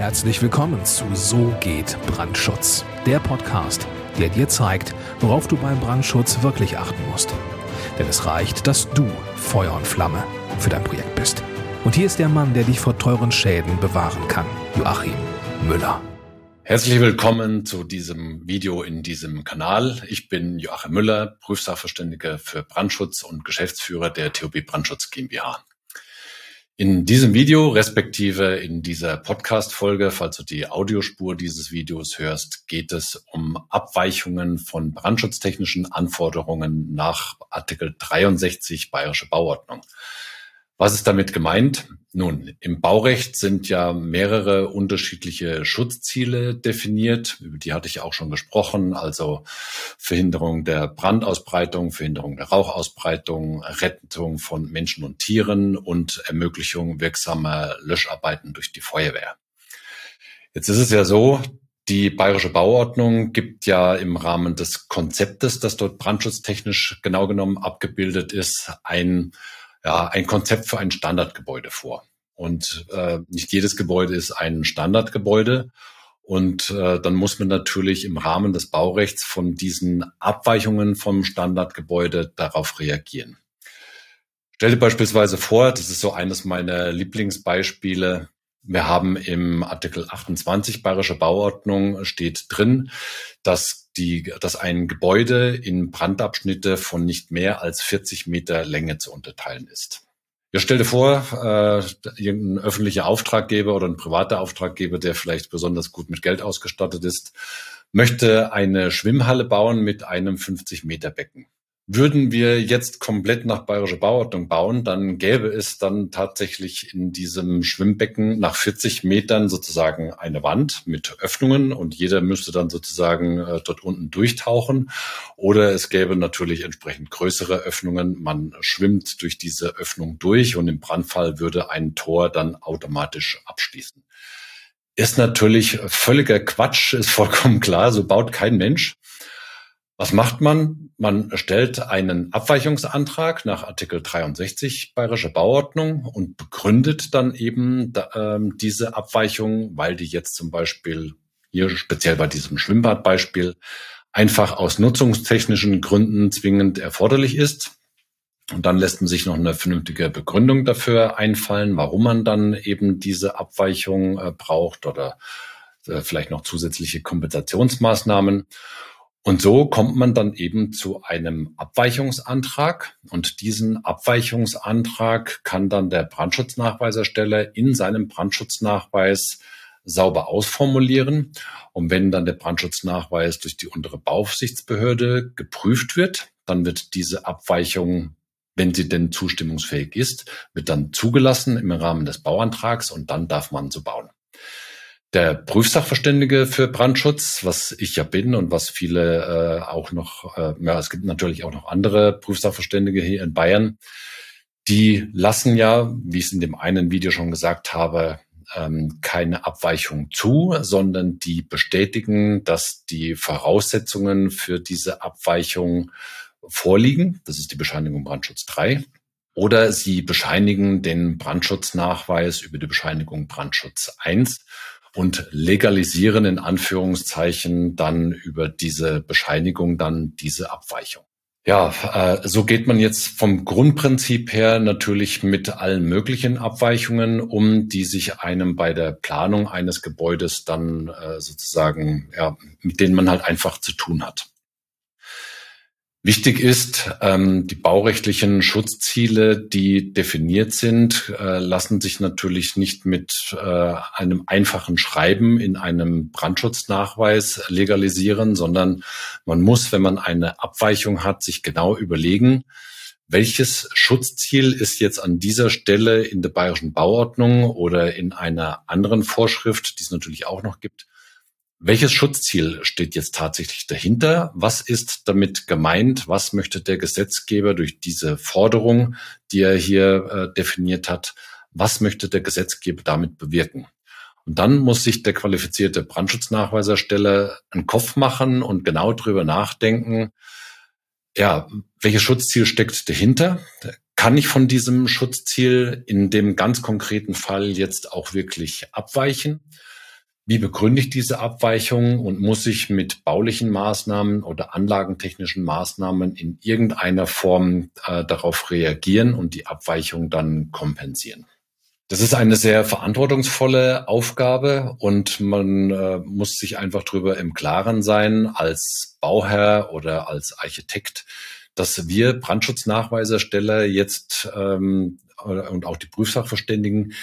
Herzlich willkommen zu So geht Brandschutz, der Podcast, der dir zeigt, worauf du beim Brandschutz wirklich achten musst. Denn es reicht, dass du Feuer und Flamme für dein Projekt bist. Und hier ist der Mann, der dich vor teuren Schäden bewahren kann, Joachim Müller. Herzlich willkommen zu diesem Video in diesem Kanal. Ich bin Joachim Müller, Prüfsachverständiger für Brandschutz und Geschäftsführer der TOB Brandschutz GmbH. In diesem Video, respektive in dieser Podcast-Folge, falls du die Audiospur dieses Videos hörst, geht es um Abweichungen von brandschutztechnischen Anforderungen nach Artikel 63 Bayerische Bauordnung. Was ist damit gemeint? Nun, im Baurecht sind ja mehrere unterschiedliche Schutzziele definiert. Über die hatte ich auch schon gesprochen. Also Verhinderung der Brandausbreitung, Verhinderung der Rauchausbreitung, Rettung von Menschen und Tieren und Ermöglichung wirksamer Löscharbeiten durch die Feuerwehr. Jetzt ist es ja so, die Bayerische Bauordnung gibt ja im Rahmen des Konzeptes, das dort brandschutztechnisch genau genommen abgebildet ist, ein ja, ein Konzept für ein Standardgebäude vor. Und äh, nicht jedes Gebäude ist ein Standardgebäude. Und äh, dann muss man natürlich im Rahmen des Baurechts von diesen Abweichungen vom Standardgebäude darauf reagieren. Stell dir beispielsweise vor, das ist so eines meiner Lieblingsbeispiele. Wir haben im Artikel 28 Bayerische Bauordnung steht drin, dass die, dass ein Gebäude in Brandabschnitte von nicht mehr als 40 Meter Länge zu unterteilen ist. Ja, stell dir vor, äh, irgendein öffentlicher Auftraggeber oder ein privater Auftraggeber, der vielleicht besonders gut mit Geld ausgestattet ist, möchte eine Schwimmhalle bauen mit einem 50 Meter Becken. Würden wir jetzt komplett nach bayerischer Bauordnung bauen, dann gäbe es dann tatsächlich in diesem Schwimmbecken nach 40 Metern sozusagen eine Wand mit Öffnungen und jeder müsste dann sozusagen äh, dort unten durchtauchen. Oder es gäbe natürlich entsprechend größere Öffnungen. Man schwimmt durch diese Öffnung durch und im Brandfall würde ein Tor dann automatisch abschließen. Ist natürlich völliger Quatsch, ist vollkommen klar, so baut kein Mensch. Was macht man? Man stellt einen Abweichungsantrag nach Artikel 63 Bayerische Bauordnung und begründet dann eben äh, diese Abweichung, weil die jetzt zum Beispiel hier speziell bei diesem Schwimmbadbeispiel einfach aus nutzungstechnischen Gründen zwingend erforderlich ist. Und dann lässt man sich noch eine vernünftige Begründung dafür einfallen, warum man dann eben diese Abweichung äh, braucht oder äh, vielleicht noch zusätzliche Kompensationsmaßnahmen. Und so kommt man dann eben zu einem Abweichungsantrag und diesen Abweichungsantrag kann dann der Brandschutznachweisersteller in seinem Brandschutznachweis sauber ausformulieren. Und wenn dann der Brandschutznachweis durch die untere Bauaufsichtsbehörde geprüft wird, dann wird diese Abweichung, wenn sie denn zustimmungsfähig ist, wird dann zugelassen im Rahmen des Bauantrags und dann darf man so bauen der Prüfsachverständige für Brandschutz, was ich ja bin und was viele äh, auch noch, äh, ja, es gibt natürlich auch noch andere Prüfsachverständige hier in Bayern, die lassen ja, wie ich es in dem einen Video schon gesagt habe, ähm, keine Abweichung zu, sondern die bestätigen, dass die Voraussetzungen für diese Abweichung vorliegen. Das ist die Bescheinigung Brandschutz 3. Oder sie bescheinigen den Brandschutznachweis über die Bescheinigung Brandschutz 1 und legalisieren in Anführungszeichen dann über diese Bescheinigung dann diese Abweichung. Ja, äh, so geht man jetzt vom Grundprinzip her natürlich mit allen möglichen Abweichungen um, die sich einem bei der Planung eines Gebäudes dann äh, sozusagen, ja, mit denen man halt einfach zu tun hat. Wichtig ist, ähm, die baurechtlichen Schutzziele, die definiert sind, äh, lassen sich natürlich nicht mit äh, einem einfachen Schreiben in einem Brandschutznachweis legalisieren, sondern man muss, wenn man eine Abweichung hat, sich genau überlegen, welches Schutzziel ist jetzt an dieser Stelle in der bayerischen Bauordnung oder in einer anderen Vorschrift, die es natürlich auch noch gibt, welches Schutzziel steht jetzt tatsächlich dahinter? Was ist damit gemeint? Was möchte der Gesetzgeber durch diese Forderung, die er hier äh, definiert hat, was möchte der Gesetzgeber damit bewirken? Und dann muss sich der qualifizierte Brandschutznachweisersteller einen Kopf machen und genau drüber nachdenken, ja, welches Schutzziel steckt dahinter? Kann ich von diesem Schutzziel in dem ganz konkreten Fall jetzt auch wirklich abweichen? Wie begründe ich diese Abweichung und muss ich mit baulichen Maßnahmen oder anlagentechnischen Maßnahmen in irgendeiner Form äh, darauf reagieren und die Abweichung dann kompensieren? Das ist eine sehr verantwortungsvolle Aufgabe und man äh, muss sich einfach darüber im Klaren sein als Bauherr oder als Architekt, dass wir Brandschutznachweisersteller jetzt ähm, und auch die Prüfsachverständigen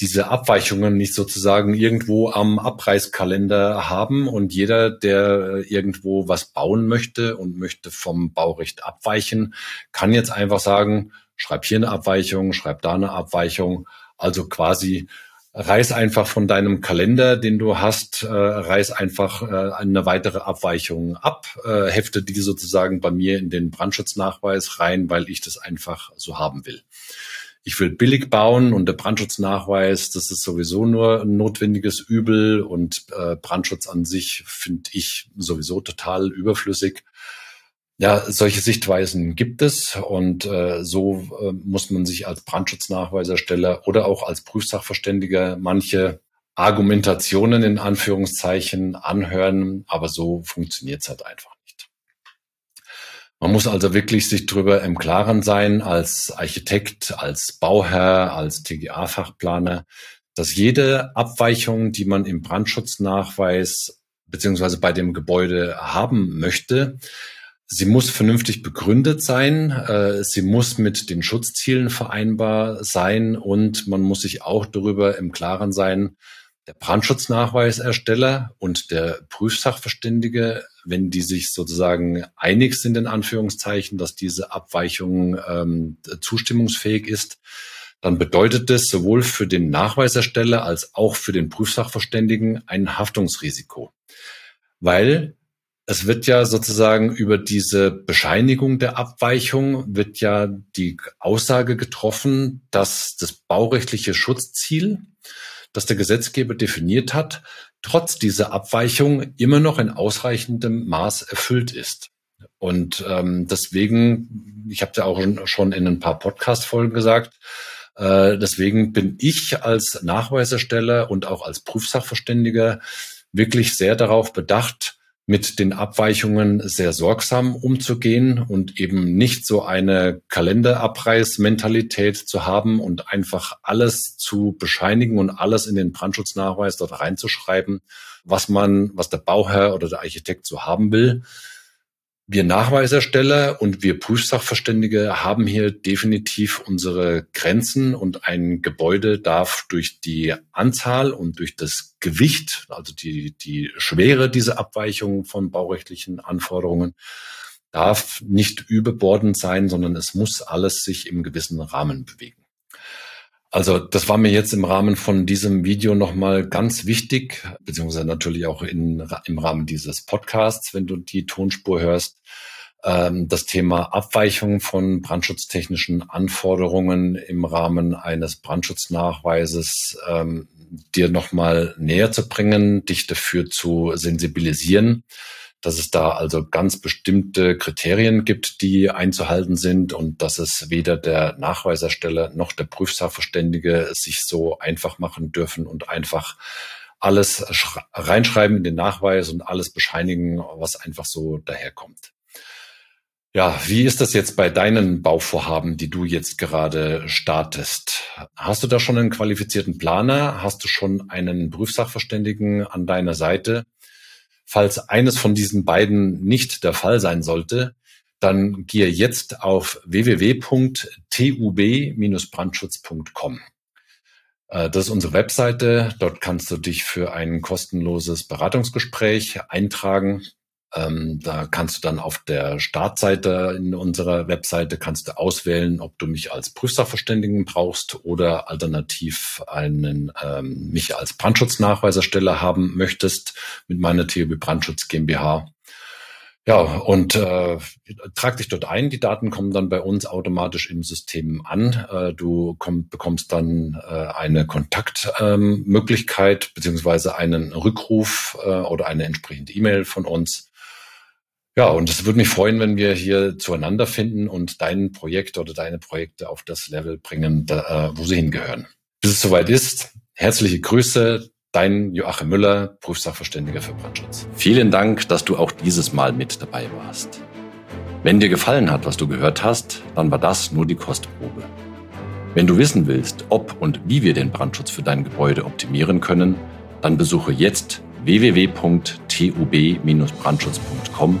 diese Abweichungen nicht sozusagen irgendwo am Abreißkalender haben und jeder, der irgendwo was bauen möchte und möchte vom Baurecht abweichen, kann jetzt einfach sagen, schreib hier eine Abweichung, schreib da eine Abweichung also quasi reiß einfach von deinem Kalender, den du hast, äh, reiß einfach äh, eine weitere Abweichung ab, äh, hefte die sozusagen bei mir in den Brandschutznachweis rein, weil ich das einfach so haben will. Ich will billig bauen und der Brandschutznachweis, das ist sowieso nur ein notwendiges Übel und äh, Brandschutz an sich finde ich sowieso total überflüssig. Ja, solche Sichtweisen gibt es und äh, so äh, muss man sich als Brandschutznachweisersteller oder auch als Prüfsachverständiger manche Argumentationen in Anführungszeichen anhören, aber so funktioniert es halt einfach nicht. Man muss also wirklich sich darüber im Klaren sein, als Architekt, als Bauherr, als TGA-Fachplaner, dass jede Abweichung, die man im Brandschutznachweis beziehungsweise bei dem Gebäude haben möchte, Sie muss vernünftig begründet sein. Äh, sie muss mit den Schutzzielen vereinbar sein und man muss sich auch darüber im Klaren sein, der Brandschutznachweisersteller und der Prüfsachverständige, wenn die sich sozusagen einig sind, in Anführungszeichen, dass diese Abweichung ähm, zustimmungsfähig ist, dann bedeutet das sowohl für den Nachweisersteller als auch für den Prüfsachverständigen ein Haftungsrisiko. Weil es wird ja sozusagen über diese Bescheinigung der Abweichung wird ja die Aussage getroffen, dass das baurechtliche Schutzziel, das der Gesetzgeber definiert hat, trotz dieser Abweichung immer noch in ausreichendem Maß erfüllt ist. Und ähm, deswegen, ich habe ja auch schon in ein paar Podcast-Folgen gesagt, äh, deswegen bin ich als Nachweisersteller und auch als Prüfsachverständiger wirklich sehr darauf bedacht, mit den Abweichungen sehr sorgsam umzugehen und eben nicht so eine Kalenderabreißmentalität zu haben und einfach alles zu bescheinigen und alles in den Brandschutznachweis dort reinzuschreiben, was man, was der Bauherr oder der Architekt so haben will, wir Nachweisersteller und wir Prüfsachverständige haben hier definitiv unsere Grenzen und ein Gebäude darf durch die Anzahl und durch das Gewicht, also die, die Schwere dieser Abweichung von baurechtlichen Anforderungen, darf nicht überbordend sein, sondern es muss alles sich im gewissen Rahmen bewegen. Also das war mir jetzt im Rahmen von diesem Video nochmal ganz wichtig, beziehungsweise natürlich auch in, im Rahmen dieses Podcasts, wenn du die Tonspur hörst, ähm, das Thema Abweichung von brandschutztechnischen Anforderungen im Rahmen eines Brandschutznachweises ähm, dir nochmal näher zu bringen, dich dafür zu sensibilisieren dass es da also ganz bestimmte Kriterien gibt, die einzuhalten sind und dass es weder der Nachweisersteller noch der Prüfsachverständige sich so einfach machen dürfen und einfach alles reinschreiben in den Nachweis und alles bescheinigen, was einfach so daherkommt. Ja, wie ist das jetzt bei deinen Bauvorhaben, die du jetzt gerade startest? Hast du da schon einen qualifizierten Planer? Hast du schon einen Prüfsachverständigen an deiner Seite? Falls eines von diesen beiden nicht der Fall sein sollte, dann gehe jetzt auf www.tub-brandschutz.com. Äh, das ist unsere Webseite. Dort kannst du dich für ein kostenloses Beratungsgespräch eintragen. Ähm, da kannst du dann auf der Startseite in unserer Webseite kannst du auswählen, ob du mich als Prüfsachverständigen brauchst oder alternativ einen ähm, mich als Brandschutznachweiserstelle haben möchtest mit meiner TUB Brandschutz GmbH. Ja, und äh, trag dich dort ein. Die Daten kommen dann bei uns automatisch im System an. Äh, du komm, bekommst dann äh, eine Kontaktmöglichkeit ähm, beziehungsweise einen Rückruf äh, oder eine entsprechende E-Mail von uns. Ja, und es würde mich freuen, wenn wir hier zueinander finden und dein Projekt oder deine Projekte auf das Level bringen, da, äh, wo sie hingehören. Bis es soweit ist, herzliche Grüße, Dein Joachim Müller, Prüfsachverständiger für Brandschutz. Vielen Dank, dass du auch dieses Mal mit dabei warst. Wenn dir gefallen hat, was du gehört hast, dann war das nur die Kostprobe. Wenn du wissen willst, ob und wie wir den Brandschutz für dein Gebäude optimieren können, dann besuche jetzt www.tub-brandschutz.com